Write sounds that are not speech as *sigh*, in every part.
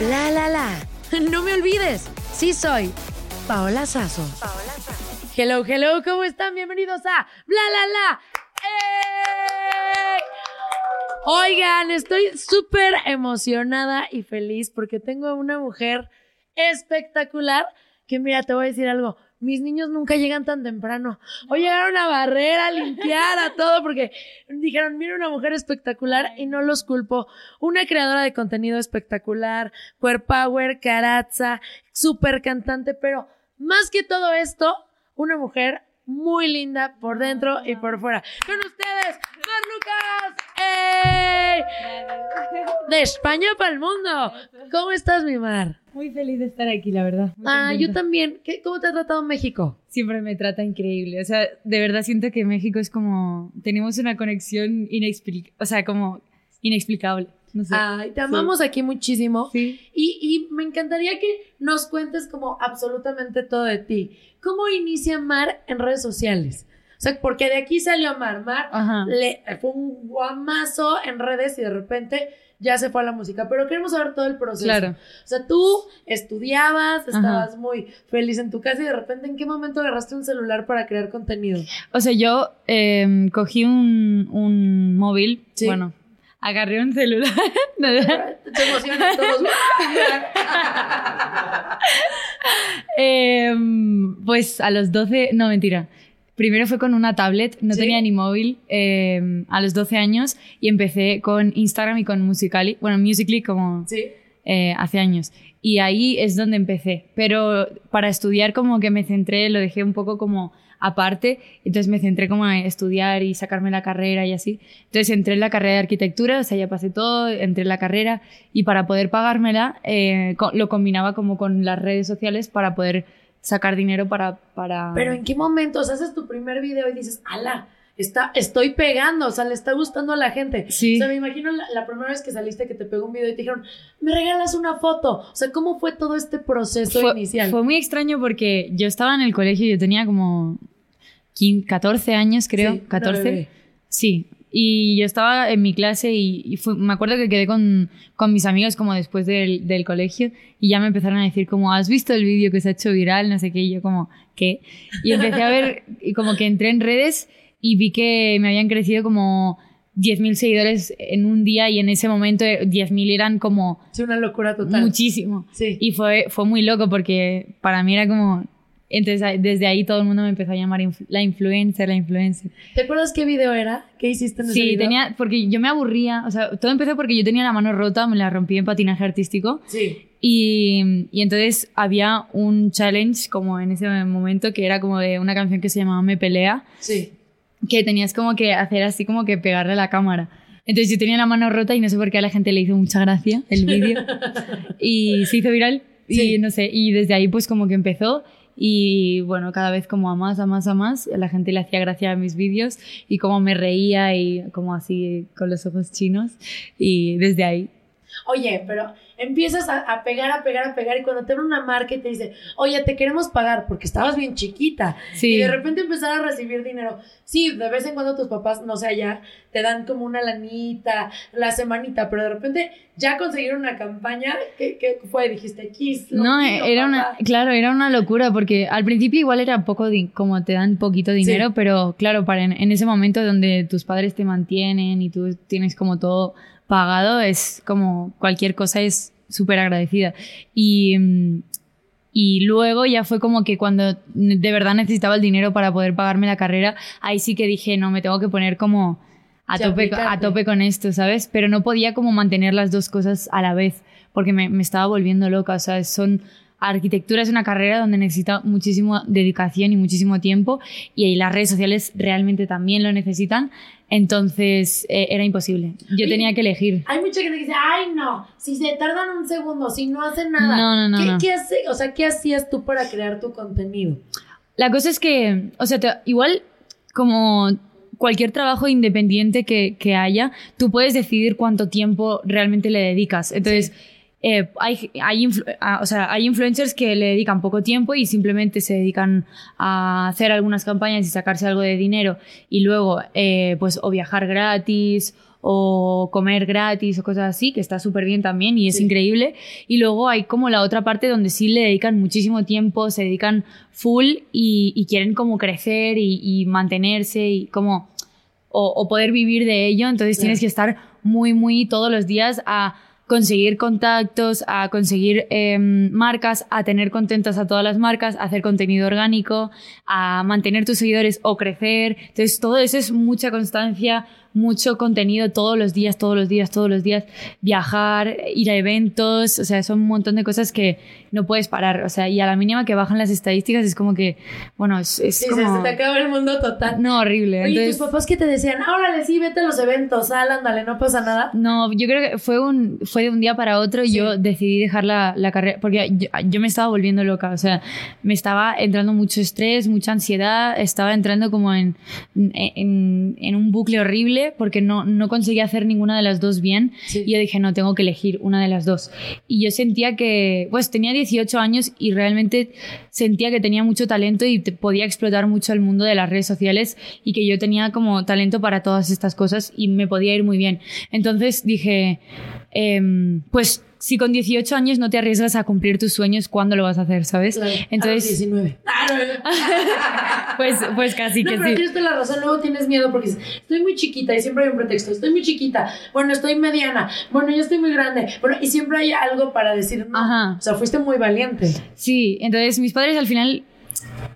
La la la. *laughs* No me olvides, sí soy Paola Sazo. Hello, hello, ¿cómo están? Bienvenidos a Bla la la. ¡Ey! Oigan, estoy súper emocionada y feliz porque tengo una mujer espectacular que mira, te voy a decir algo. Mis niños nunca llegan tan temprano. Hoy llegaron a barrer, a limpiar, a todo, porque dijeron, mira una mujer espectacular y no los culpo. Una creadora de contenido espectacular, queer power, carazza, súper cantante, pero más que todo esto, una mujer muy linda por dentro y por fuera. Con ustedes, Mar Lucas. ¡Ey! De España para el mundo. ¿Cómo estás, mi Mar? Muy feliz de estar aquí, la verdad. Muy Ah, yo también. ¿Qué- ¿Cómo te ha tratado México? Siempre me trata increíble. O sea, de verdad siento que México es como. Tenemos una conexión inexplicable. O sea, como inexplicable. No sé. Ay, te amamos aquí muchísimo. Sí. Y, y me encantaría que nos cuentes como absolutamente todo de ti. ¿Cómo inicia Mar en redes sociales? O sea, porque de aquí salió Mar. Mar Ajá. le, fue un guamazo en redes y de repente ya se fue a la música. Pero queremos saber todo el proceso. Claro. O sea, tú estudiabas, Ajá. estabas muy feliz en tu casa y de repente, ¿en qué momento agarraste un celular para crear contenido? O sea, yo em, cogí un, un móvil. Sí. Bueno, agarré un celular. *laughs* Te emocionan todos. *laughs* Em, pues a los 12. No, mentira. Primero fue con una tablet, no Sí. tenía ni móvil em, a los 12 años y empecé con Instagram y con Musical.ly. Bueno, Musical.ly como sí. eh, hace años. Y ahí es donde empecé. Pero para estudiar como que me centré, lo dejé un poco como aparte. Entonces me centré como en estudiar y sacarme la carrera y así. Entonces entré en la carrera de arquitectura, o sea, ya pasé todo, entré en la carrera y para poder pagármela eh, lo combinaba como con las redes sociales para poder sacar dinero para... para... Pero ¿en qué momento? O sea, haces tu primer video y dices, ala, está, estoy pegando, o sea, le está gustando a la gente. Sí. O sea, me imagino la, la primera vez que saliste que te pegó un video y te dijeron, me regalas una foto. O sea, ¿cómo fue todo este proceso fue, inicial? fue muy extraño porque yo estaba en el colegio, yo tenía como 15, 14 años, creo, Sí, una 14. bebé. Sí, y yo estaba en mi clase y, y fue- me acuerdo que quedé con, con mis amigos como después del, del colegio y ya me empezaron a decir como, ¿has visto el vídeo que se ha hecho viral? No sé qué, y yo como, ¿qué? Y empecé a ver, y como que entré en redes y vi que me habían crecido como 10.000 seguidores en un día y en ese momento eh, 10.000 eran como Sí, una locura total. muchísimo. Sí. Y fue, fue muy loco porque para mí era como, Entonces desde ahí todo el mundo me empezó a llamar influ- la influencer, la influencer. ¿Te acuerdas qué video era? ¿Qué hiciste en ese Sí, video? tenía, porque yo me aburría, o sea, todo empezó porque yo tenía la mano rota, me la rompí en patinaje artístico Sí. y, y entonces había un challenge como en ese momento que era como de una canción que se llamaba Me Pelea, Sí. que tenías como que hacer así como que pegarle a la cámara. Entonces yo tenía la mano rota y no sé por qué a la gente le hizo mucha gracia el vídeo *laughs* y se hizo viral y Sí. no sé, y desde ahí pues como que empezó y bueno, cada vez como a más, a más, a más, la gente le hacía gracia a mis vídeos y como me reía y como así con los ojos chinos y desde ahí. Oye, pero empiezas a, a pegar, a pegar, a pegar y cuando te abre una marca y te dice, oye, te queremos pagar porque estabas bien chiquita Sí. y de repente empezar a recibir dinero. Sí, de vez en cuando tus papás, no sé, allá te dan como una lanita, la semanita, pero de repente ya conseguir una campaña, ¿qué, qué fue? Dijiste, Kiss. lo No, mío, era una, papá". claro, era una locura porque al principio igual era poco, como te dan poquito dinero, Sí. pero claro, para en, en ese momento donde tus padres te mantienen y tú tienes como todo pagado, es como cualquier cosa es súper agradecida. Y, mm, y luego ya fue como que cuando de verdad necesitaba el dinero para poder pagarme la carrera, ahí sí que dije, no, me tengo que poner como a tope, a tope con esto, ¿sabes? Pero no podía como mantener las dos cosas a la vez, porque me, me estaba volviendo loca. O sea, son, arquitectura es una carrera donde necesita muchísima dedicación y muchísimo tiempo, y ahí las redes sociales realmente también lo necesitan. Entonces eh, era imposible. Yo Oye, tenía que elegir. Hay mucha gente que dice, ay no, si se tardan un segundo, si no hacen nada. No, no, no, ¿Qué, no. qué hace, o sea, ¿qué hacías tú para crear tu contenido? La cosa es que, o sea, te- igual como cualquier trabajo independiente que, que haya, tú puedes decidir cuánto tiempo realmente le dedicas. Entonces, eh, hay, hay, ah, o sea, hay influencers que le dedican poco tiempo y simplemente se dedican a hacer algunas campañas y sacarse algo de dinero y luego, eh, pues, o viajar gratis o comer gratis o cosas así, que está súper bien también y es Sí. increíble. Y luego hay como la otra parte donde sí le dedican muchísimo tiempo, se dedican full y, y quieren como crecer y, y mantenerse y como o, o poder vivir de ello. Entonces tienes que estar muy, muy todos los días a conseguir contactos, a conseguir em, marcas, a tener contentas a todas las marcas, a hacer contenido orgánico, a mantener tus seguidores o crecer. Entonces todo eso es mucha constancia, mucho contenido todos los días, todos los días, todos los días. Viajar, ir a eventos, o sea, son un montón de cosas que no puedes parar. O sea, y a la mínima que bajan las estadísticas es como que, bueno, es, es Sí, como... se te acaba el mundo total. No, horrible. Oye, Entonces, tus papás que te decían, órale, sí, vete a los eventos, sal, ándale, no pasa nada. No, yo creo que fue, un, fue de un día para otro. Sí. Yo decidí dejar la, la carrera porque yo, yo me estaba volviendo loca. O sea, me estaba entrando mucho estrés, mucha ansiedad. Estaba entrando como en, en, en un bucle horrible porque no, no conseguía hacer ninguna de las dos bien. Sí. Y yo dije, no, tengo que elegir una de las dos. Y yo sentía que, pues tenía 18 años y realmente sentía que tenía mucho talento y te- podía explotar mucho el mundo de las redes sociales y que yo tenía como talento para todas estas cosas y me podía ir muy bien. Entonces dije, em, pues si con 18 años no te arriesgas a cumplir tus sueños, ¿cuándo lo vas a hacer, sabes? Claro, a los Entonces, 19. *laughs* pues, pues casi No, que pero sí. tienes toda la razón. Luego tienes miedo porque dices, estoy muy chiquita y siempre hay un pretexto. Estoy muy chiquita. Bueno, estoy mediana. Bueno, yo estoy muy grande. Bueno, y siempre hay algo para decir no. Ajá. O sea, fuiste muy valiente. Sí, entonces mis padres al final,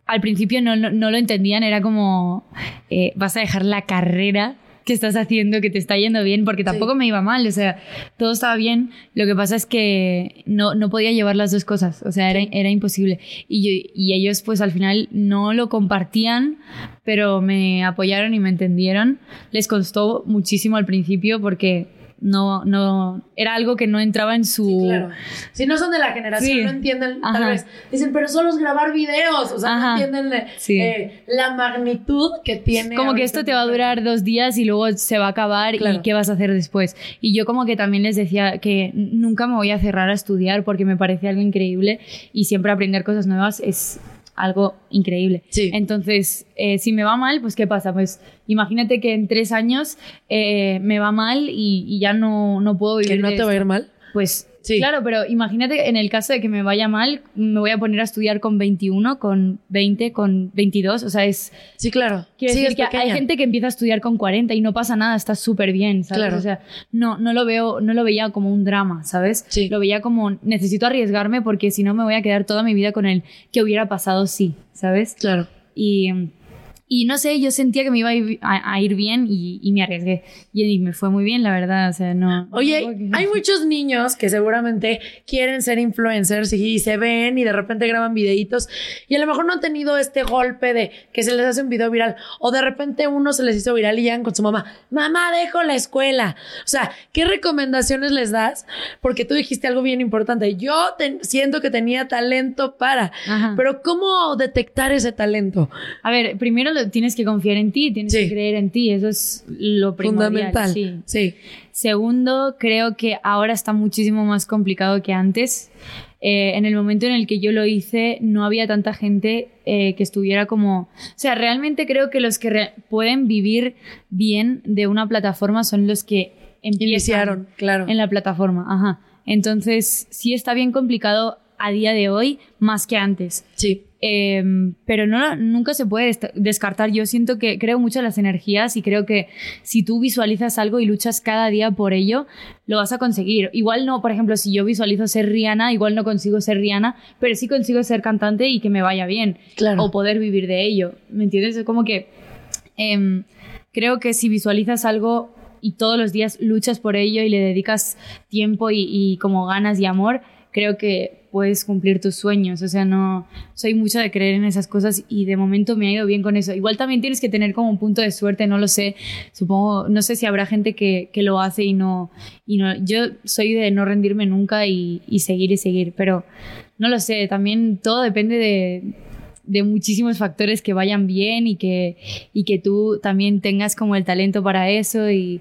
al principio no, no, no lo entendían, era como, eh, vas a dejar la carrera que estás haciendo, que te está yendo bien, porque tampoco Sí. me iba mal, o sea, todo estaba bien, lo que pasa es que no, no podía llevar las dos cosas, o sea, era, era imposible. Y, yo- y ellos pues al final no lo compartían, pero me apoyaron y me entendieron. Les costó muchísimo al principio porque no, no, era algo que no entraba en su... Sí, claro. Si no son de la generación, Sí. no entienden, tal vez. Dicen, pero solo es grabar videos. O sea, no entienden eh, Sí. eh, la magnitud que tiene. como que esto te va a durar dos días y luego se va a acabar Claro. y qué vas a hacer después. Y yo como que también les decía que nunca me voy a cerrar a estudiar porque me parece algo increíble y siempre aprender cosas nuevas es algo increíble. Sí. Entonces, eh, si me va mal, pues ¿qué pasa? Pues imagínate que en tres años eh, me va mal y, y ya no, no puedo vivir Que no de te va a ir mal. Pues Sí. Claro, pero imagínate en el caso de que me vaya mal, me voy a poner a estudiar con 21, con 20, con 22. O sea, es. Sí, claro. Quiero Sí, decir es que hay gente que empieza a estudiar con 40 y no pasa nada, está súper bien, ¿sabes? Claro. O sea, no, no lo veo, no lo veía como un drama, ¿sabes? Sí. Lo veía como necesito arriesgarme porque si no me voy a quedar toda mi vida con el que hubiera pasado sí, ¿sabes? Claro. Y, y no sé, yo sentía que me iba a ir, a- a ir bien y, y me arriesgué. Y, y me fue muy bien, la verdad. O sea, no. Oye, no- hay muchos niños que seguramente quieren ser influencers y se ven y de repente graban videitos y a lo mejor no han tenido este golpe de que se les hace un video viral o de repente uno se les hizo viral y llegan con su mamá, mamá, dejo la escuela. O sea, ¿qué recomendaciones les das? Porque tú dijiste algo bien importante. Yo siento que tenía talento para, Ajá. pero ¿cómo detectar ese talento? A ver, primero tienes que confiar en ti, tienes Sí. que creer en ti, eso es lo primordial. Fundamental. Sí. sí. Segundo, creo que ahora está muchísimo más complicado que antes. Eh, en el momento en el que yo lo hice, no había tanta gente eh, que estuviera como... O sea, realmente creo que los que pueden vivir bien de una plataforma son los que empiezan Iniciaron, claro. en la plataforma. Ajá. Entonces, sí está bien complicado a día de hoy más que antes. Sí. Eh, pero no, nunca se puede descartar. Yo siento que creo mucho en las energías y creo que si tú visualizas algo y luchas cada día por ello, lo vas a conseguir. Igual no, por ejemplo, si yo visualizo ser Rihanna, igual no consigo ser Rihanna, pero sí consigo ser cantante y que me vaya bien. Claro. O poder vivir de ello. ¿Me entiendes? Es como que em, creo que si visualizas algo y todos los días luchas por ello y le dedicas tiempo y, y como ganas y amor, creo que puedes cumplir tus sueños. O sea, no soy mucho de creer en esas cosas y de momento me ha ido bien con eso. Igual también tienes que tener como un punto de suerte, no lo sé. Supongo, no sé si habrá gente que, que lo hace y no, y no. Yo soy de no rendirme nunca y, seguir y seguir, pero no lo sé. También todo depende de de muchísimos factores que vayan bien y que, y que tú también tengas como el talento para eso y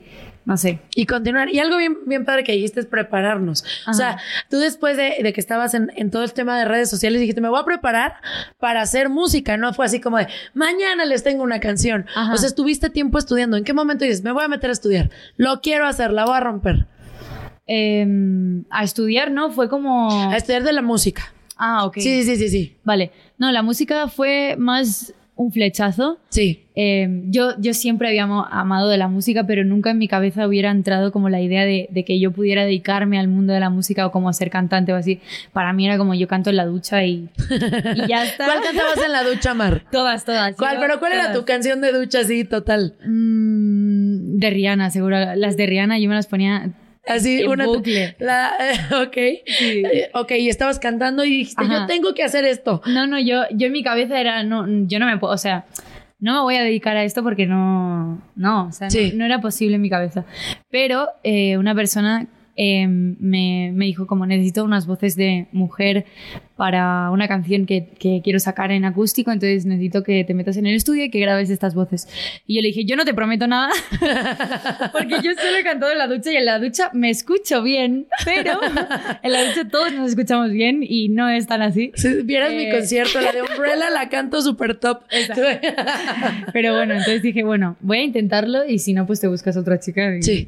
sé. Y continuar. Y algo bien, bien padre que dijiste es prepararnos. O sea, tú después de, de que estabas en, en todo el tema de redes sociales dijiste, me voy a preparar para hacer música. No fue así como de, mañana les tengo una canción. Ajá. O sea, estuviste tiempo estudiando. ¿En qué momento dices, me voy a meter a estudiar? Lo quiero hacer, la voy a romper. Em, a estudiar, ¿no? Fue como... A estudiar de la música. Ah, ok. Sí, sí, sí, sí. Vale. No, la música fue más un flechazo. Sí. Eh, yo, yo siempre había amado de la música, pero nunca en mi cabeza hubiera entrado como la idea de, de que yo pudiera dedicarme al mundo de la música o como ser cantante o así. Para mí era como yo canto en la ducha y, y ya *laughs* está. ¿Cuál cantabas en la ducha, Mar? Todas, todas. ¿Cuál? Yo- Pero ¿cuál era tu canción de ducha así total? Mm, de Rihanna, seguro. Las de Rihanna yo me las ponía Así, en una. bucle. La, *laughs* ok. Sí. Eh, Ok, y estabas cantando y dijiste, Ajá. yo tengo que hacer esto. No, no, yo, yo en mi cabeza era, no, yo no me puedo, o sea, no me voy a dedicar a esto porque no, no, o sea, no- no, era posible en mi cabeza. Pero eh, una persona eh, me, me dijo como necesito unas voces de mujer para una canción que, que quiero sacar en acústico, entonces necesito que te metas en el estudio y que grabes estas voces. Y yo le dije, yo no te prometo nada, *laughs* porque yo solo he cantado en la ducha y en la ducha me escucho bien, pero *laughs* en la ducha todos nos escuchamos bien y no es tan así. Si vieras mi Eh. concierto, la de *laughs* Umbrella, la canto súper top. Pero bueno, entonces dije, bueno, voy a intentarlo y si no, pues te buscas otra chica. y- sí.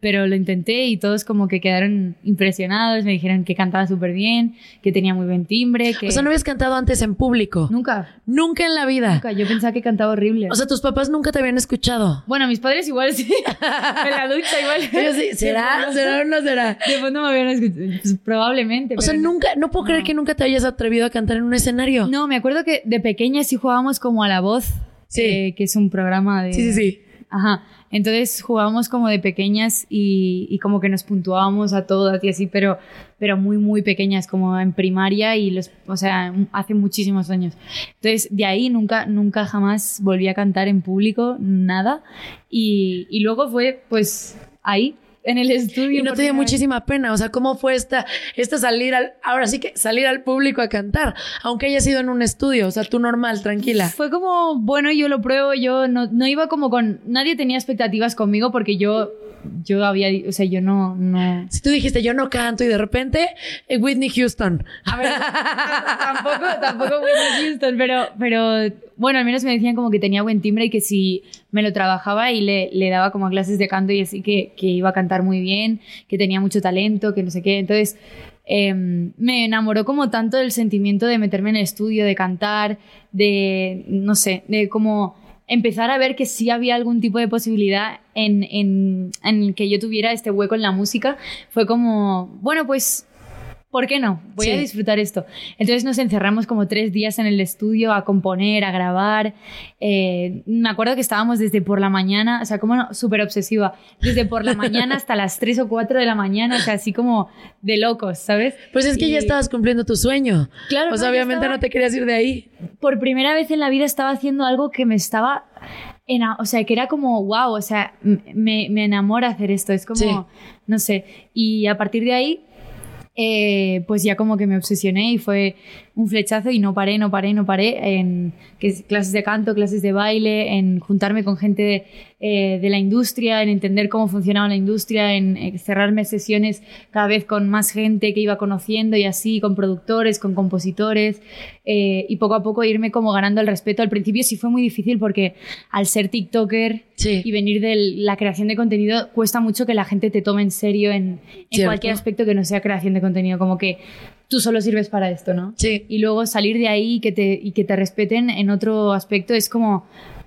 Pero lo intenté y todos como que quedaron impresionados, me dijeron que cantaba súper bien, que tenía muy buen timbre, que... O sea, ¿no habías cantado antes en público? Nunca. Nunca en la vida. Nunca, yo pensaba que cantaba horrible. O sea, tus papás nunca te habían escuchado. Bueno, mis padres igual sí. *laughs* en la ducha igual. Ellos sí, ¿Será? ¿Será o no será? De fondo me habían escuchado. Pues, probablemente. O sea, no. nunca, no puedo creer que nunca te hayas atrevido a cantar en un escenario. No, me acuerdo que de pequeña sí jugábamos como a La Voz, Sí. eh, que es un programa de... Sí, sí, sí. Ajá. Entonces jugábamos como de pequeñas y, como que nos puntuábamos a todas y así, pero, pero muy, muy pequeñas, como en primaria y los, o sea, hace muchísimos años. Entonces de ahí nunca, nunca jamás volví a cantar en público, nada. Y, y luego fue pues ahí, en el estudio. Y no te dio muchísima pena. O sea, ¿cómo fue esta, esta salir al, ahora sí que salir al público a cantar? Aunque haya sido en un estudio, o sea, tú normal, tranquila. Fue como, bueno, yo lo pruebo, yo no, no iba como con, nadie tenía expectativas conmigo porque yo, yo había, o sea, yo no, no, Si tú dijiste, yo no canto y de repente, eh, Whitney Houston. A ver, tampoco, tampoco Whitney Houston, pero, pero bueno, al menos me decían como que tenía buen timbre y que si me lo trabajaba y le, daba como clases de canto y así que, que iba a cantar muy bien, que tenía mucho talento, que no sé qué. Entonces em, me enamoró como tanto del sentimiento de meterme en el estudio, de cantar, de, no sé, de como empezar a ver que sí había algún tipo de posibilidad en, en, en que yo tuviera este hueco en la música. Fue como, bueno, pues ¿por qué no? Voy Sí. a disfrutar esto. Entonces nos encerramos como tres días en el estudio a componer, a grabar. Eh, me acuerdo que estábamos desde por la mañana, o sea, como no, súper obsesiva, desde por la mañana *laughs* hasta las 3 o 4 de la mañana, o sea, así como de locos, ¿sabes? Pues es que ya estabas cumpliendo tu sueño. Claro, yo obviamente estaba- no te querías ir de ahí. por primera vez en la vida estaba haciendo algo que me estaba. o sea, que era como, wow, o sea, me, me enamora hacer esto. Es como, Sí. no sé. Y a partir de ahí, eh, pues ya como que me obsesioné y fue un flechazo y no paré, no paré, no paré en clases de canto, clases de baile, en juntarme con gente de, eh, de la industria, en entender cómo funcionaba la industria, en eh, cerrarme sesiones cada vez con más gente que iba conociendo y así, con productores, con compositores, eh, y poco a poco irme como ganando el respeto. Al principio sí fue muy difícil porque al ser TikToker Sí. y venir de la creación de contenido, cuesta mucho que la gente te tome en serio en, en cualquier aspecto que no sea creación de contenido, como que tú solo sirves para esto, ¿no? Sí. Y luego salir de ahí y que te, y que te respeten en otro aspecto es como...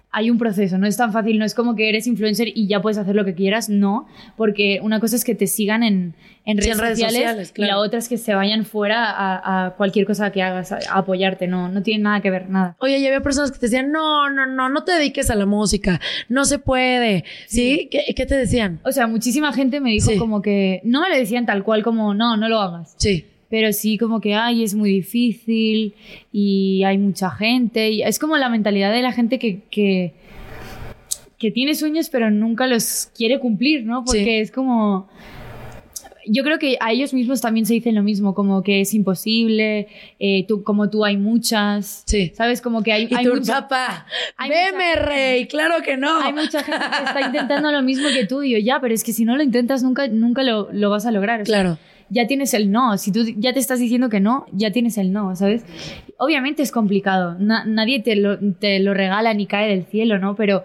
Hay un proceso, no es tan fácil, no es como que eres influencer y ya puedes hacer lo que quieras, no, porque una cosa es que te sigan en, en, Sí, redes, en redes sociales, sociales, claro. y la otra es que se vayan fuera a, a cualquier cosa que hagas, a, a apoyarte, no, no tiene nada que ver, nada. Oye, y había personas que te decían, no, no, no, no te dediques a la música, no se puede. ¿Sí? ¿Qué, qué te decían? O sea, muchísima gente me dijo Sí. como que no me lo decían tal cual como no, no lo hagas. Sí. Pero sí como que ay, es muy difícil y hay mucha gente. Y es como la mentalidad de la gente que, que, que tiene sueños pero nunca los quiere cumplir, ¿no? Porque Sí. es como... Yo creo que a ellos mismos también se dicen lo mismo, como que es imposible, eh, tú, como tú hay muchas, Sí. ¿sabes? Como que hay, Y hay tu mucha- papá, *laughs* hay veme, mucha- rey, claro que no. hay mucha gente que está intentando lo mismo que tú y yo, ya, pero es que si no lo intentas nunca, nunca lo, lo vas a lograr. o sea, Claro. Ya tienes el no. Si tú ya te estás diciendo que no, ya tienes el no, ¿sabes? Obviamente es complicado. Na- nadie te lo, te lo regala ni cae del cielo, ¿no? Pero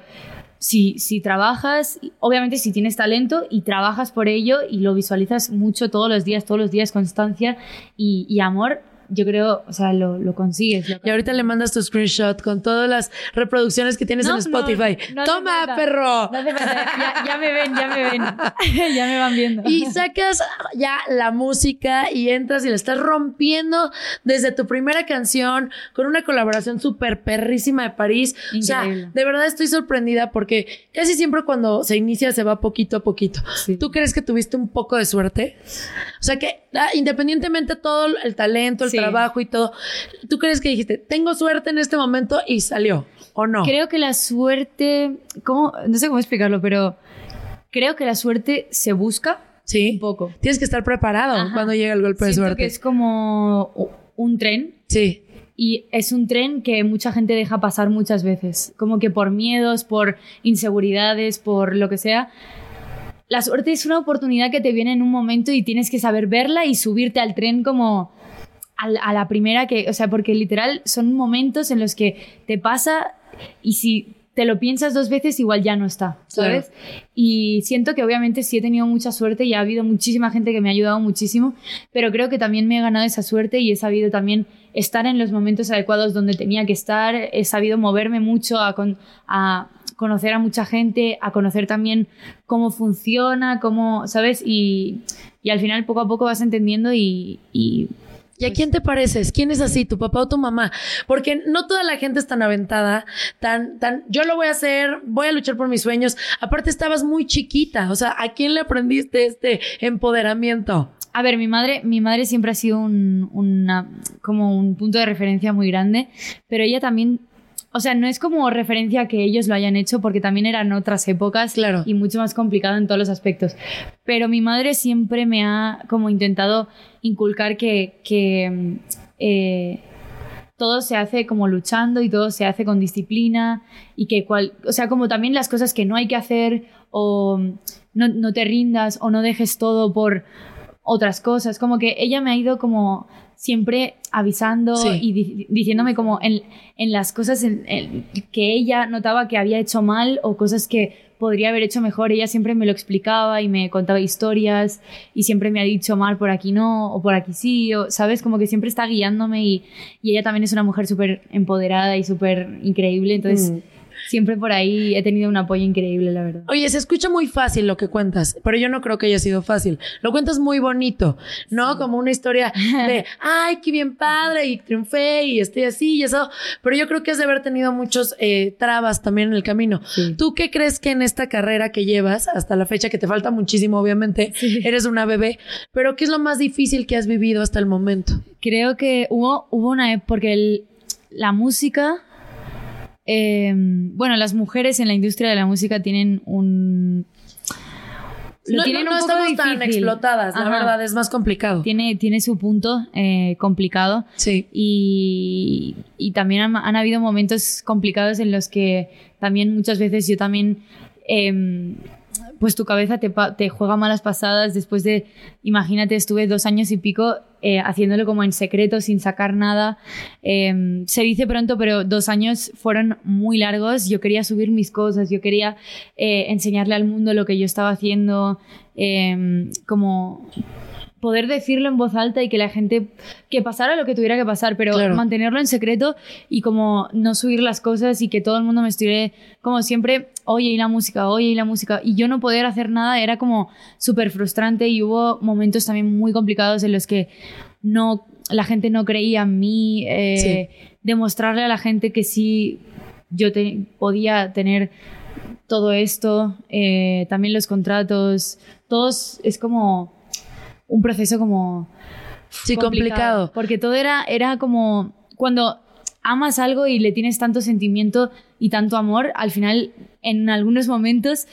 si, si trabajas, obviamente si tienes talento y trabajas por ello y lo visualizas mucho todos los días, todos los días, constancia y amor, yo creo, o sea, lo, lo consigues. lo Y ahorita le mandas tu screenshot con todas las reproducciones que tienes No, en Spotify. no, no hace Toma, perro. Ya, ya me ven, ya me ven. *laughs* ya me van viendo. Y sacas ya la música y entras y la estás rompiendo desde tu primera canción con una colaboración súper perrísima de París. O sea, de verdad estoy sorprendida porque casi siempre cuando se inicia se va poquito a poquito. Sí. ¿Tú crees que tuviste un poco de suerte? O sea, que ah, independientemente todo el talento, el Sí. trabajo y todo, ¿tú crees que dijiste, tengo suerte en este momento y salió? ¿O no? Creo que la suerte, ¿cómo? no sé cómo explicarlo, pero creo que la suerte se busca Sí. un poco. Tienes que estar preparado Ajá. cuando llega el golpe de Siento suerte. que es como un tren Sí. y es un tren que mucha gente deja pasar muchas veces, como que por miedos, por inseguridades, por lo que sea. La suerte es una oportunidad que te viene en un momento y tienes que saber verla y subirte al tren como a la primera que, o sea, porque literal son momentos en los que te pasa y si te lo piensas dos veces, igual ya no está, ¿sabes? Y siento que obviamente sí he tenido mucha suerte y ha habido muchísima gente que me ha ayudado muchísimo, pero creo que también me he ganado esa suerte y he sabido también estar en los momentos adecuados donde tenía que estar, he sabido moverme mucho a, a conocer a mucha gente, a conocer también cómo funciona, cómo, ¿sabes? Y, y al final poco a poco vas entendiendo y, y ¿Y a quién te pareces? ¿Quién es así, tu papá o tu mamá? Porque no toda la gente es tan aventada, tan, tan, yo lo voy a hacer, voy a luchar por mis sueños. Aparte estabas muy chiquita, o sea, ¿a quién le aprendiste este empoderamiento? A ver, mi madre, mi madre siempre ha sido un, una, como un punto de referencia muy grande, pero ella también o sea, no es como referencia que ellos lo hayan hecho porque también eran otras épocas claro. y mucho más complicado en todos los aspectos. Pero mi madre siempre me ha como intentado inculcar que, que eh, todo se hace como luchando y todo se hace con disciplina y que cual, o sea, como también las cosas que no hay que hacer o no, no te rindas o no dejes todo por otras cosas, como que ella me ha ido como siempre avisando y diciéndome como en, en las cosas en, que ella notaba que había hecho mal o cosas que podría haber hecho mejor, ella siempre me lo explicaba y me contaba historias y siempre me ha dicho mal por aquí no o por aquí sí, o, ¿sabes? Como que siempre está guiándome y, y ella también es una mujer súper empoderada y súper increíble, entonces... Mm siempre por ahí he tenido un apoyo increíble, la verdad. Oye, se escucha muy fácil lo que cuentas, pero yo no creo que haya sido fácil. Lo cuentas muy bonito, ¿no? Como una historia de, *laughs* ay, qué bien padre, y triunfé, y estoy así, y eso. Pero yo creo que has de haber tenido muchos eh, trabas también en el camino. ¿Tú qué crees que en esta carrera que llevas hasta la fecha, que te falta muchísimo, obviamente, eres una bebé, pero qué es lo más difícil que has vivido hasta el momento? Creo que hubo, hubo una época, porque la música Em, bueno, las mujeres en la industria de la música tienen un... no, tienen un poco estamos tan explotadas, la verdad, es más complicado. Tiene, tiene su punto eh, complicado. Sí. Y, y también han, han, habido momentos complicados en los que también muchas veces yo también eh, pues tu cabeza te, te, juega malas pasadas después de, imagínate, estuve dos años y pico eh, haciéndolo como en secreto, sin sacar nada. Eh, se dice pronto, pero dos años fueron muy largos. Yo quería subir mis cosas, yo quería eh, enseñarle al mundo lo que yo estaba haciendo, em, como poder decirlo en voz alta y que la gente, que pasara lo que tuviera que pasar, pero mantenerlo en secreto y como no subir las cosas y que todo el mundo me estuviera como siempre, oye, y la música, oye, y la música, y yo no poder hacer nada era como súper frustrante y hubo momentos también muy complicados en los que no, la gente no creía en mí, eh, demostrarle a la gente que sí, yo podía tener todo esto, eh, también los contratos, todos es como un proceso como... Sí, complicado. Porque todo era, era como cuando amas algo y le tienes tanto sentimiento y tanto amor, al final, en algunos momentos,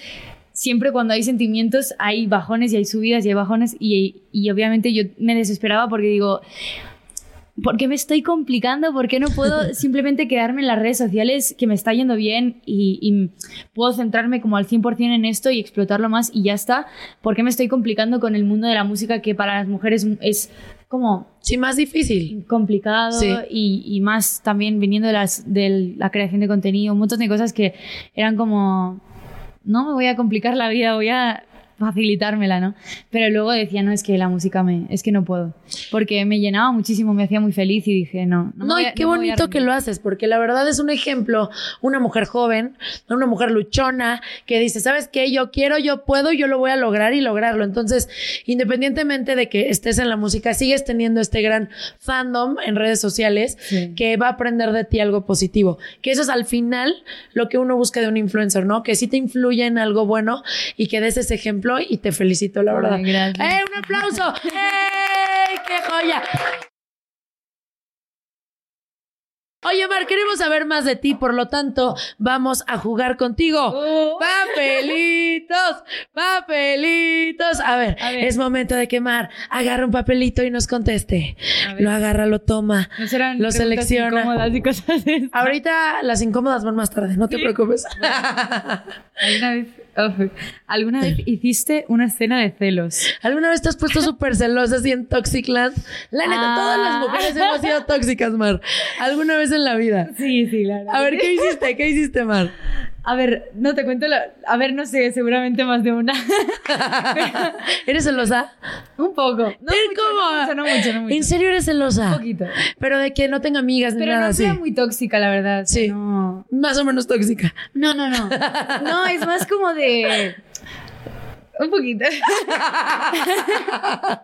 siempre cuando hay sentimientos hay bajones y hay subidas y hay bajones y, y obviamente yo me desesperaba porque digo, ¿por qué me estoy complicando? ¿Por qué no puedo *laughs* simplemente quedarme en las redes sociales que me está yendo bien y, puedo centrarme como al 100% en esto y explotarlo más y ya está? ¿Por qué me estoy complicando con el mundo de la música que para las mujeres es como... Sí, más difícil. Complicado y, más también viniendo de, las, de la creación de contenido, un montón de cosas que eran como... No me voy a complicar la vida, voy a facilitármela, ¿no? Pero luego decía, no, es que la música me, es que no puedo, porque me llenaba muchísimo, me hacía muy feliz y dije, no. No, no y qué bonito que lo haces, porque la verdad es un ejemplo, una mujer joven, una mujer luchona, que dice, ¿sabes qué? Yo quiero, yo puedo, yo lo voy a lograr y lograrlo. Entonces, independientemente de que estés en la música, sigues teniendo este gran fandom en redes sociales que va a aprender de ti algo positivo, que eso es al final lo que uno busca de un influencer, ¿no? Que sí te influya en algo bueno y que des ese ejemplo y te felicito, la verdad. ¡Eh, un aplauso! ¡Eh, qué joya! Oye, Mar, queremos saber más de ti, por lo tanto, vamos a jugar contigo. Oh. Papelitos, papelitos. A ver, es momento de que Mar agarre un papelito y nos conteste. Lo agarra, lo toma, lo selecciona. Y cosas Ahorita las incómodas van más tarde, no te preocupes. ¿Alguna *laughs* vez, *laughs* ¿Alguna vez hiciste una escena de celos? ¿Alguna vez te has puesto súper celosa así en Toxicland? La neta, todas las mujeres hemos sido tóxicas, Mar. ¿Alguna vez en la vida? Sí, sí, claro. A ver, ¿qué hiciste? ¿Qué hiciste, Mar? A ver, no te cuento la... A ver, no sé, seguramente más de una. *laughs* ¿Eres celosa? Un poco. No ¿Eh, mucho, ¿Cómo? no mucho, no mucho, no mucho. ¿En serio eres celosa? Un poquito. Pero de que no tenga amigas ni Pero nada no así. sea muy tóxica, la verdad. Sí. No, Más o menos tóxica. no, no. No, *laughs* No, es más como de... Un poquito. *laughs*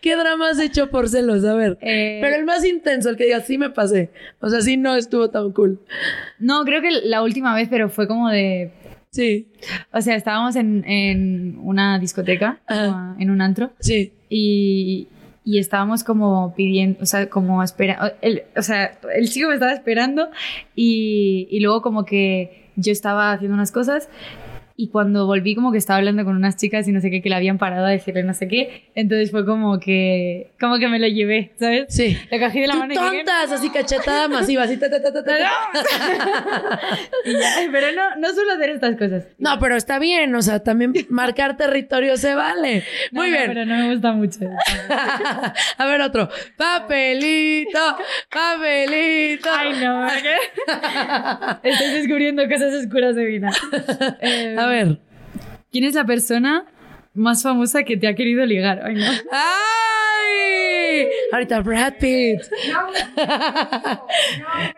¿Qué drama has hecho por celos? A ver. Eh, Pero el más intenso, el que diga, sí me pasé. O sea, sí no estuvo tan cool. No, creo que la última vez, pero fue como de... Sí, O sea, estábamos en, en una discoteca, Ajá. en un antro, sí. y, y estábamos como pidiendo, o sea, como espera, el, o sea, el chico me estaba esperando y, y luego como que yo estaba haciendo unas cosas y cuando volví como que estaba hablando con unas chicas y no sé qué, que le habían parado a decirle no sé qué, entonces fue como que, como que me lo llevé, ¿sabes? Sí. Le cogí de la mano y tontas, así cachetada *laughs* masiva, así ta, ta, ta, ta, ta. Y pero no, no suelo hacer estas cosas. No, pero está bien, o sea, también marcar territorio se vale. No, Muy no, bien. pero no me gusta mucho. *laughs* A ver, otro. Papelito, papelito. Ay, no, ¿qué? *laughs* Estoy descubriendo cosas oscuras de Vina. Eh, A ver. ¿Quién es la persona más famosa que te ha querido ligar? Ay, no. ¡Ay! Ahorita Brad Pitt.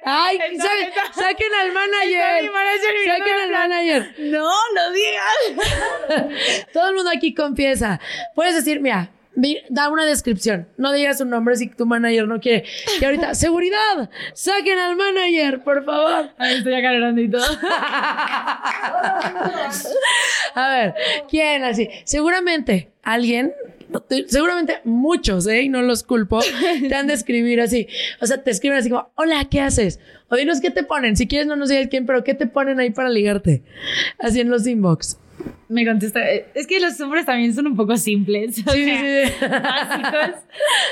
¡Ay! Está- sa- está- ¡Saquen al manager! manager ¡Saquen al plan, manager! No, lo digas. *laughs* Todo el mundo aquí confiesa. Puedes decir, mira, di- da una descripción. No digas un nombre si tu manager no quiere. Y ahorita, *laughs* ¡seguridad! ¡Saquen al manager, por favor! Ay, estoy acalorando y todo. *laughs* A ver, ¿quién así? Seguramente alguien, seguramente muchos, ¿eh? Y no los culpo, te han de escribir así. O sea, te escriben así como, hola, ¿qué haces? O dinos qué te ponen. Si quieres, no nos digas quién, pero ¿qué te ponen ahí para ligarte? Así en los inbox. Me contesta. eh, Es que los hombres también son un poco simples. *laughs* Sí, sí, sea, sí. Básicos.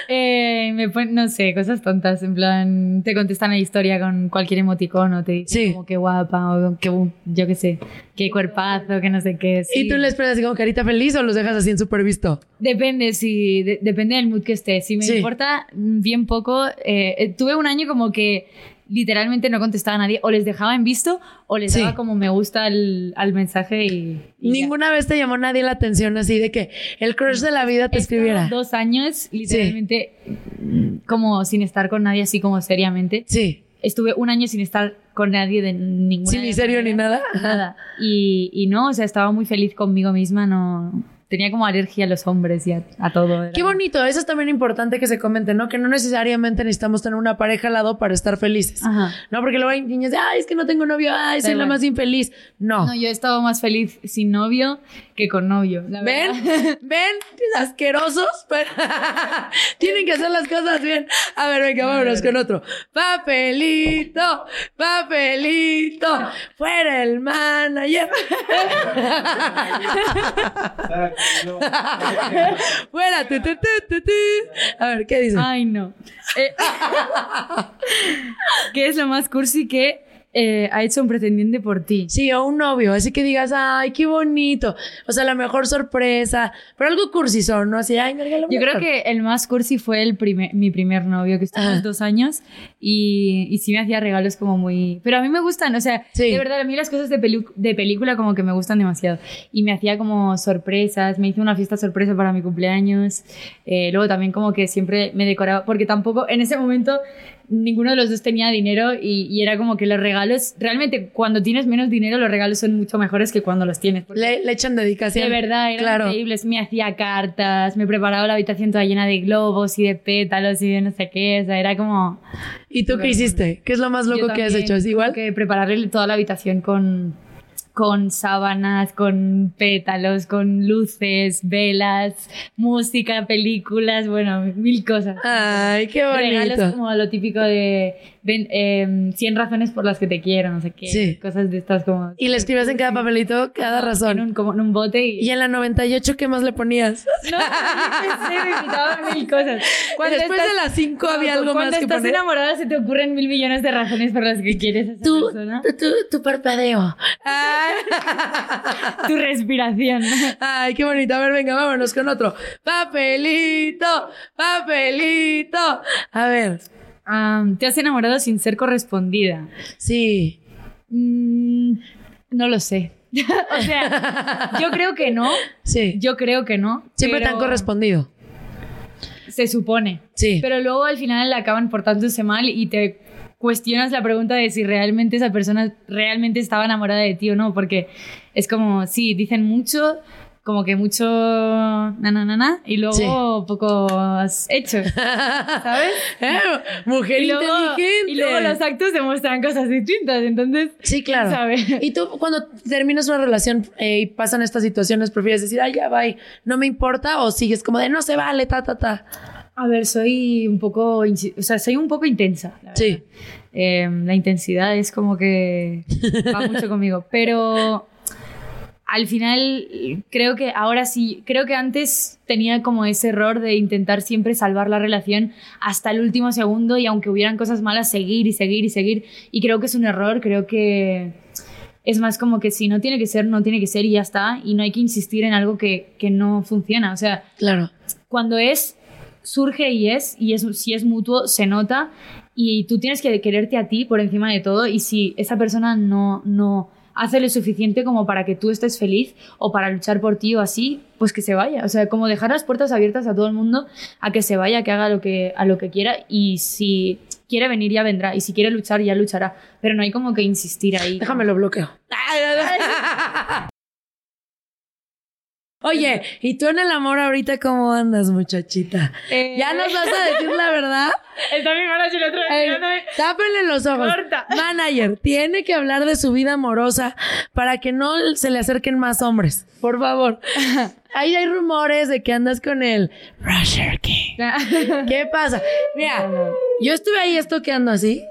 Eh, me ponen, no sé, cosas tontas. En plan, te contestan la historia con cualquier emoticono. Te dicen como qué guapa o qué, yo qué sé, qué cuerpazo, que no sé qué. ¿Y tú les pones así como carita feliz o los dejas así en súper visto? Depende, si, de- depende del mood que esté. Si me importa mm, bien poco, eh, tuve un año como que literalmente no contestaba a nadie, o les dejaba en visto, o les Sí. daba como me gusta al, al mensaje y... y ya. Ninguna vez te llamó nadie la atención así de que el crush de la vida te estado escribiera. dos años literalmente mm, como sin estar con nadie así como seriamente. Sí. Estuve un año sin estar con nadie de ninguna Sí, ni serio ni nada. Nada. Y, y no, o sea, estaba muy feliz conmigo misma, no... Tenía como alergia a los hombres y a, a todo. era Qué bonito, eso es también importante que se comente, ¿no? Que no necesariamente necesitamos tener una pareja al lado para estar felices. Ajá. No, porque luego hay niños de, ay, es que no tengo novio, ay, soy la más infeliz. No. No, yo he estado más feliz sin novio que con novio. la ¿Ven? verdad. *laughs* ¿Ven? Asquerosos. Pero- *laughs* Tienen que hacer las cosas bien. A ver, venga, vámonos con otro. Papelito, papelito, fuera el manager. *laughs* *laughs* fuera, tu, tu, tu, tu, tu. A ver, ¿qué dice? Ay, no. Eh, ¿Qué es lo más cursi que eh, ha hecho un pretendiente por ti? Sí, o un novio, así que digas, ay, qué bonito. O sea, la mejor sorpresa. Pero algo cursi son, ¿no? Así, ay, me regaló Yo una creo que el más cursi fue el primer, mi primer novio, que estuvimos Ajá. dos años y, y sí me hacía regalos como muy... Pero a mí me gustan, o sea, Sí. de verdad, a mí las cosas de, pelu- de película como que me gustan demasiado. Y me hacía como sorpresas, me hizo una fiesta sorpresa para mi cumpleaños. Eh, luego también como que siempre me decoraba, porque tampoco en ese momento ninguno de los dos tenía dinero y, y era como que los regalos, realmente cuando tienes menos dinero los regalos son mucho mejores que cuando los tienes. Le, le echan dedicación. de verdad, eran Claro. increíbles. Me hacía cartas, me preparaba la habitación toda llena de globos y de pétalos y de no sé qué. O sea, era como. ¿Y tú qué hiciste? ¿Qué es lo más loco Yo que has hecho? ¿Es igual? Que prepararle toda la habitación con, con sábanas, con pétalos, con luces, velas, música, películas, bueno, mil cosas. Ay, qué Regalos bonito. como lo típico de ven, em, 100 razones por las que te quiero, no sé qué. Sí. Cosas de estas como. Y le escribías en cada papelito cada en razón. un, como en un bote y. Y en la 98, ¿qué más le ponías? No, yo qué sé, me invitaban mil cosas. Después de las 5 había algo cuando más que estás poner. enamorada se te ocurren mil millones de razones por las que quieres a esa Tu, persona. tu, tu, parpadeo. Ay. *laughs* Tu respiración. Ay, qué bonito. A ver, venga, vámonos con otro. Papelito, papelito. A ver, Te has enamorado sin ser correspondida. sí. Mm, No lo sé. *laughs* o sea, yo creo que no. Sí. Yo creo que no. Siempre te han correspondido. Se supone. Sí. Pero luego al final acaban portándose mal y te cuestionas la pregunta de si realmente esa persona realmente estaba enamorada de ti o no, porque es como, sí, dicen mucho, como que mucho na na na na y luego Sí. pocos hechos, ¿sabes? *laughs* Eh, Mujer Y luego, inteligente. y luego los actos demuestran cosas distintas, entonces... Sí, claro. ¿Sabe? Y tú, cuando terminas una relación eh, y pasan estas situaciones, ¿prefieres decir, ay, ya, bye, no me importa? ¿O sigues como de, no se vale, ta, ta, ta? A ver, soy un poco, o sea, soy un poco intensa. la Sí. Eh, la intensidad es como que va mucho *laughs* conmigo, pero al final creo que ahora sí, creo que antes tenía como ese error de intentar siempre salvar la relación hasta el último segundo y aunque hubieran cosas malas, seguir y seguir y seguir. Y creo que es un error, creo que es más como que si no tiene que ser, no tiene que ser y ya está. Y no hay que insistir en algo que, que no funciona. O sea, Claro. cuando es, surge y es, y es, si es mutuo, se nota, y tú tienes que quererte a ti por encima de todo, y si esa persona no, no hace lo suficiente como para que tú estés feliz o para luchar por ti o así, pues que se vaya. O sea, como dejar las puertas abiertas a todo el mundo a que se vaya, que haga lo que, a lo que quiera, y si quiere venir ya vendrá, y si quiere luchar ya luchará, pero no hay como que insistir ahí. Déjame lo bloqueo. Oye, ¿y tú en el amor ahorita cómo andas, muchachita? Eh, ¿Ya nos vas a decir la verdad? *laughs* Está mi la otra vez mirándome. tápenle los ojos. Corta. *laughs* Manager, tiene que hablar de su vida amorosa para que no se le acerquen más hombres. Por favor. *laughs* Ahí hay rumores de que andas con el Rusher King. ¿Qué pasa? Mira, yo estuve ahí estoqueando así.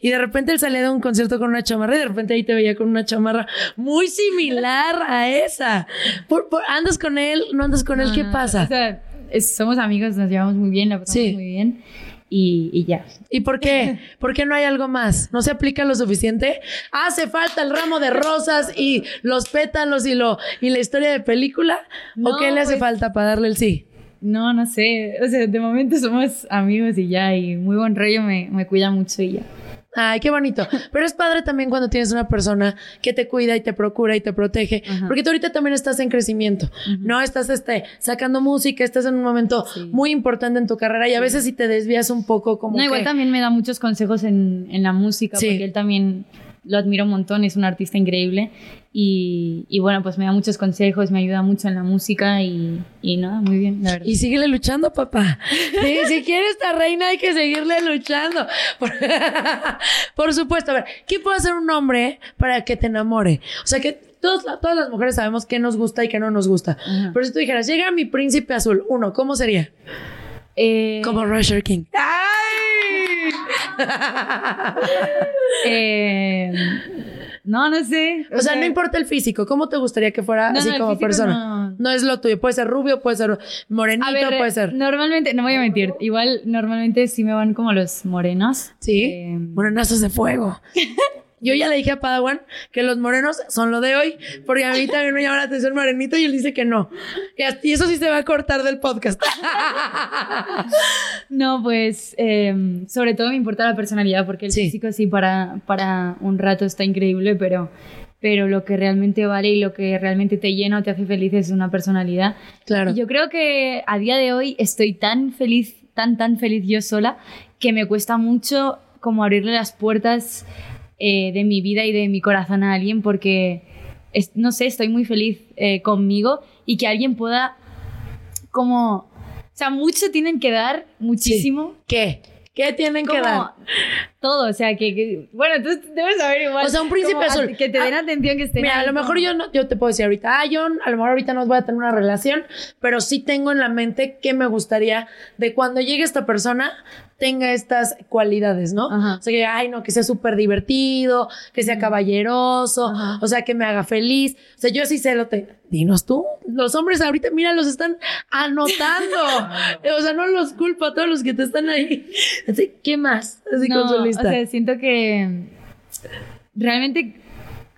Y de repente él salía de un concierto con una chamarra y de repente ahí te veía con una chamarra muy similar a esa. Por- por- ¿Andas con él? ¿No andas con él? ¿Qué no, pasa? O sea, es- somos amigos, nos llevamos muy bien, la pasamos Sí. muy bien y, y ya. ¿Y por qué? *laughs* ¿Por qué no hay algo más? ¿No se aplica lo suficiente? Hace falta el ramo de rosas y los pétalos y lo y la historia de película. ¿O qué le hace pues- falta para darle el sí? No, no sé. O sea, de momento somos amigos y ya, y muy buen rollo, me, me cuida mucho y ya. Ay, qué bonito. Pero es padre también cuando tienes una persona que te cuida y te procura y te protege. Ajá. Porque tú ahorita también estás en crecimiento. No estás este, sacando música, estás en un momento Sí. muy importante en tu carrera y a veces si te desvías un poco como No, igual también me da muchos consejos en, en la música, Sí. porque él también lo admiro un montón, es un artista increíble. Y, y bueno, pues me da muchos consejos, me ayuda mucho en la música y, y nada, muy bien, la verdad. Y síguele luchando, papá. *laughs* Sí, si quieres esta reina hay que seguirle luchando. Por, *laughs* por supuesto. A ver, ¿qué puede hacer un hombre para que te enamore? O sea, que todos, todas las mujeres sabemos qué nos gusta y qué no nos gusta. Ajá. Pero si tú dijeras, llega mi príncipe azul, uno, ¿cómo sería? Eh, Como Rusher King. *laughs* eh, no, no sé. O sea, no importa el físico, ¿cómo te gustaría que fuera No, así no, como persona? no. No. es lo tuyo, puede ser rubio, puede ser morenito, A ver, puede ser. normalmente, no voy a mentir, igual normalmente sí me van como los morenos. Sí, Eh, morenazos de fuego. *laughs* Yo ya le dije a Padawan que los morenos son lo de hoy, porque a mí también me llama la atención morenito y él dice que no. Y eso sí se va a cortar del podcast. *laughs* No, pues eh, sobre todo me importa la personalidad, porque el Sí. físico sí para, para un rato está increíble, pero, pero lo que realmente vale y lo que realmente te llena o te hace feliz es una personalidad. Claro. Yo creo que a día de hoy estoy tan feliz, tan, tan feliz yo sola, que me cuesta mucho como abrirle las puertas eh, de mi vida y de mi corazón a alguien porque, es- no sé, estoy muy feliz eh, conmigo y que alguien pueda como... O sea, mucho tienen que dar, muchísimo. ¿Qué? ¿Qué tienen que dar? todo, o sea, que, que- bueno, tú debes saber igual. O sea, un príncipe azul. Que te den Ah, atención, que estén Mira, a lo mejor yo no, yo te puedo decir ahorita, ah, yo a lo mejor ahorita no voy a tener una relación, pero sí tengo en la mente que me gustaría de cuando llegue esta persona tenga estas cualidades, ¿no? Ajá. O sea, que, ay, no, que sea súper divertido, que sea caballeroso, Ajá. o sea, que me haga feliz. O sea, yo sí sé lo te... Dinos tú, los hombres ahorita, mira, los están anotando. *laughs* o sea, no los culpo a todos los que te están ahí. Así, ¿qué más? Así no, con su lista. O sea, siento que realmente,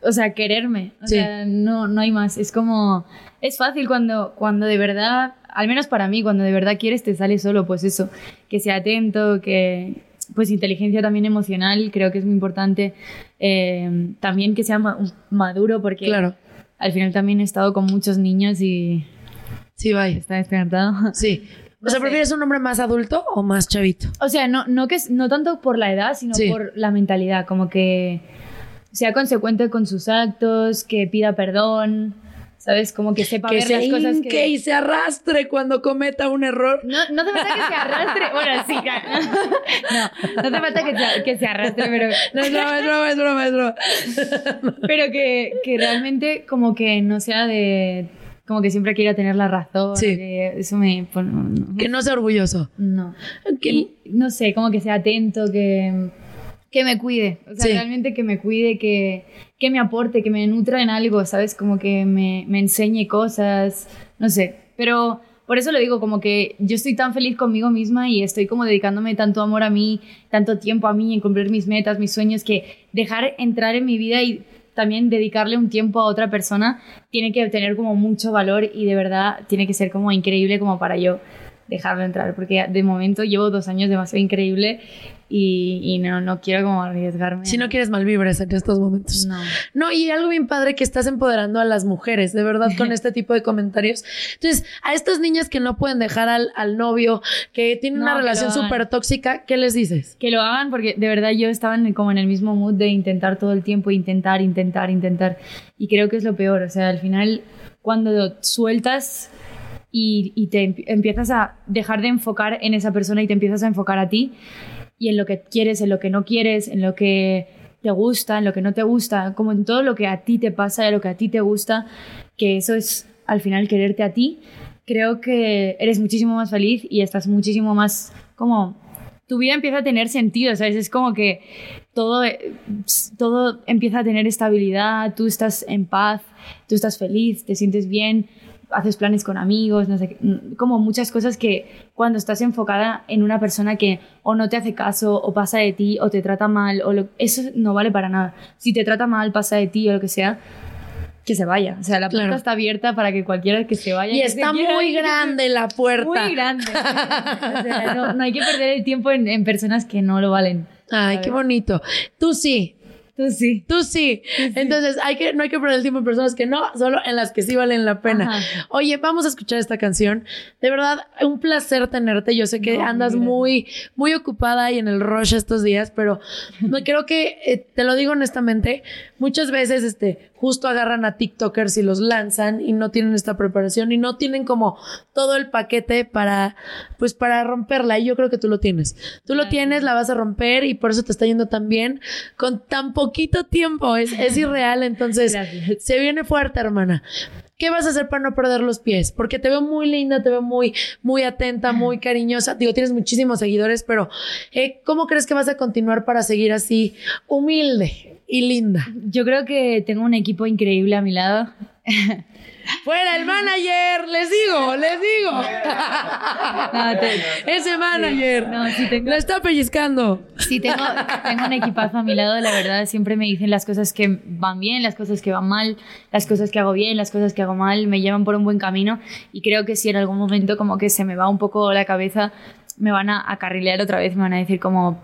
o sea, quererme. O Sí. sea, no, no hay más. Es como, es fácil cuando, cuando de verdad, al menos para mí, cuando de verdad quieres te sale solo, pues eso, que sea atento, que, pues inteligencia también emocional, creo que es muy importante. Eh, también que sea ma- maduro, porque Claro. al final también he estado con muchos niños y Sí, vaya. está despertado. Sí. *laughs* O sea. ¿prefieres un hombre más adulto o más chavito? O sea, no, no, que, no tanto por la edad, sino Sí. por la mentalidad, como que sea consecuente con sus actos, que pida perdón, ¿sabes? Como que sepa que ver se las cosas que... y se arrastre cuando cometa un error. No, no hace falta que se arrastre. Bueno, sí, claro. *laughs* No, no hace falta que se, que se arrastre, pero, No, es broma, es broma, es broma, es broma. *laughs* pero que, que realmente como que no sea de... Como que siempre quiera tener la razón. Sí. que eso me... pues, no, no. Que no sea orgulloso. No. Que- Y, no sé, como que sea atento, que, que me cuide. O sea, Sí. realmente que me cuide, que, que me aporte, que me nutra en algo, ¿sabes? Como que me, me enseñe cosas, no sé. Pero por eso lo digo, como que yo estoy tan feliz conmigo misma y estoy como dedicándome tanto amor a mí, tanto tiempo a mí, en cumplir mis metas, mis sueños, que dejar entrar en mi vida y también dedicarle un tiempo a otra persona tiene que tener como mucho valor y de verdad tiene que ser como increíble como para yo dejarlo entrar, porque de momento llevo dos años demasiado increíble y, y no, no quiero como arriesgarme. Si no quieres malvibres en estos momentos. No. No, y algo bien padre que estás empoderando a las mujeres, de verdad, con *laughs* este tipo de comentarios. Entonces, a estas niñas que no pueden dejar al, al novio, que tienen No, una que relación súper tóxica, ¿qué les dices? Que lo hagan porque de verdad yo estaba en- como en el mismo mood de intentar todo el tiempo, intentar, intentar, intentar. Y creo que es lo peor. O sea, al final, cuando sueltas y, te empi- empiezas a dejar de enfocar en esa persona y te empiezas a enfocar a ti y en lo que quieres, en lo que no quieres, en lo que te gusta, en lo que no te gusta, como en todo lo que a ti te pasa, en lo que a ti te gusta, que eso es al final quererte a ti, creo que eres muchísimo más feliz y estás muchísimo más como tu vida empieza a tener sentido, ¿sabes? Es como que todo, eh, todo empieza a tener estabilidad, tú estás en paz, tú estás feliz, te sientes bien, haces planes con amigos, no sé, como muchas cosas que cuando estás enfocada en una persona que o no te hace caso, o pasa de ti, o te trata mal, o lo- eso no vale para nada. Si te trata mal, pasa de ti o lo que sea, que se vaya. O sea, la puerta Claro. está abierta para que cualquiera que se vaya. Y que está muy ir, grande la puerta. Muy grande. O sea, no, no hay que perder el tiempo en, en personas que no lo valen. Ay, qué bonito. Tú sí. Tú sí. Tú sí. Entonces, hay que, no hay que perder el tiempo en personas que no, solo en las que sí valen la pena. Ajá. Oye, vamos a escuchar esta canción. De verdad, un placer tenerte. Yo sé que No, andas muy, muy ocupada y en el rush estos días, pero me *laughs* creo que, eh, te lo digo honestamente, muchas veces, este, justo agarran a TikTokers y los lanzan y no tienen esta preparación y no tienen como todo el paquete para, pues, para romperla. Y yo creo que tú lo tienes. Tú lo tienes, la vas a romper y por eso te está yendo tan bien con tan poquito tiempo. Es, es *laughs* irreal. Entonces, Gracias. se viene fuerte, hermana. ¿Qué vas a hacer para no perder los pies? Porque te veo muy linda, te veo muy, muy atenta, muy cariñosa. Digo, tienes muchísimos seguidores, pero eh, ¿cómo crees que vas a continuar para seguir así humilde y linda? Yo creo que tengo un equipo increíble a mi lado. *laughs* Fuera el manager, les digo, les digo. *laughs* No, te- Ese manager No, sí tengo- lo está pellizcando. Sí, tengo, tengo un equipazo a mi lado, la verdad. Siempre me dicen las cosas que van bien, las cosas que van mal, las cosas que hago bien, las cosas que hago mal, me llevan por un buen camino. Y creo que si en algún momento como que se me va un poco la cabeza, me van a acarrilear otra vez, me van a decir como,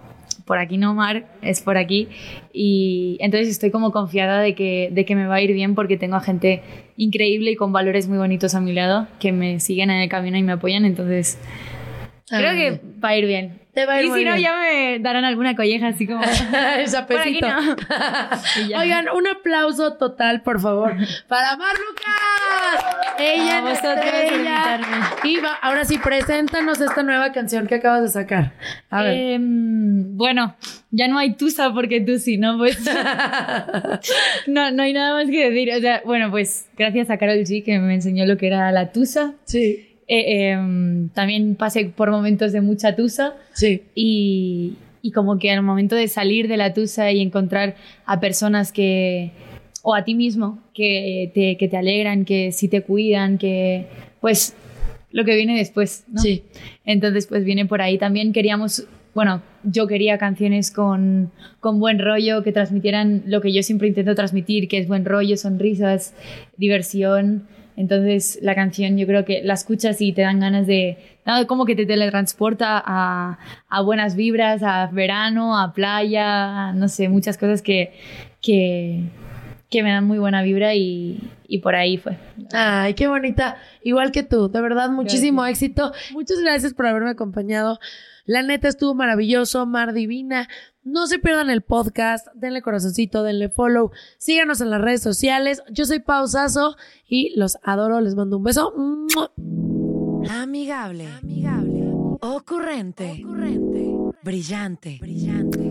por aquí no, Mar, es por aquí. Y entonces estoy como confiada de que, de que me va a ir bien porque tengo a gente increíble y con valores muy bonitos a mi lado que me siguen en el camino y me apoyan. Entonces creo Ay. que va a ir bien. Te va a ir y muy si no, ya me darán alguna colleja así como... *laughs* El sapecito. *laughs* no. Oigan, un aplauso total, por favor, para Mar Lucas. Ella estrella. invitarme. Y va- ahora sí, preséntanos esta nueva canción que acabas de sacar. A ver. Em, bueno, ya no hay tusa porque tú sí, ¿no? Pues *laughs* no, no hay nada más que decir. O sea, bueno, pues gracias a Carol G que me enseñó lo que era la tusa. sí, Eh, em, también pasé por momentos de mucha tusa sí. y, y como que al momento de salir de la tusa y encontrar a personas que, o a ti mismo, que te, que te alegran, que sí te cuidan, que pues lo que viene después, ¿no? Sí. Entonces pues viene por ahí. También queríamos, bueno, yo quería canciones con, con buen rollo, que transmitieran lo que yo siempre intento transmitir, que es buen rollo, sonrisas, diversión. Entonces la canción yo creo que la escuchas y te dan ganas de, como que te teletransporta a, a buenas vibras, a verano, a playa, no sé, muchas cosas que, que, que me dan muy buena vibra y, y por ahí fue. Ay, qué bonita. Igual que tú, de verdad, muchísimo éxito. Muchas gracias por haberme acompañado. La neta estuvo maravilloso, Mar Divina. No se pierdan el podcast, denle corazoncito, denle follow, síganos en las redes sociales. Yo soy Pausazo y los adoro, les mando un beso. Amigable, amigable, ocurrente, brillante, brillante,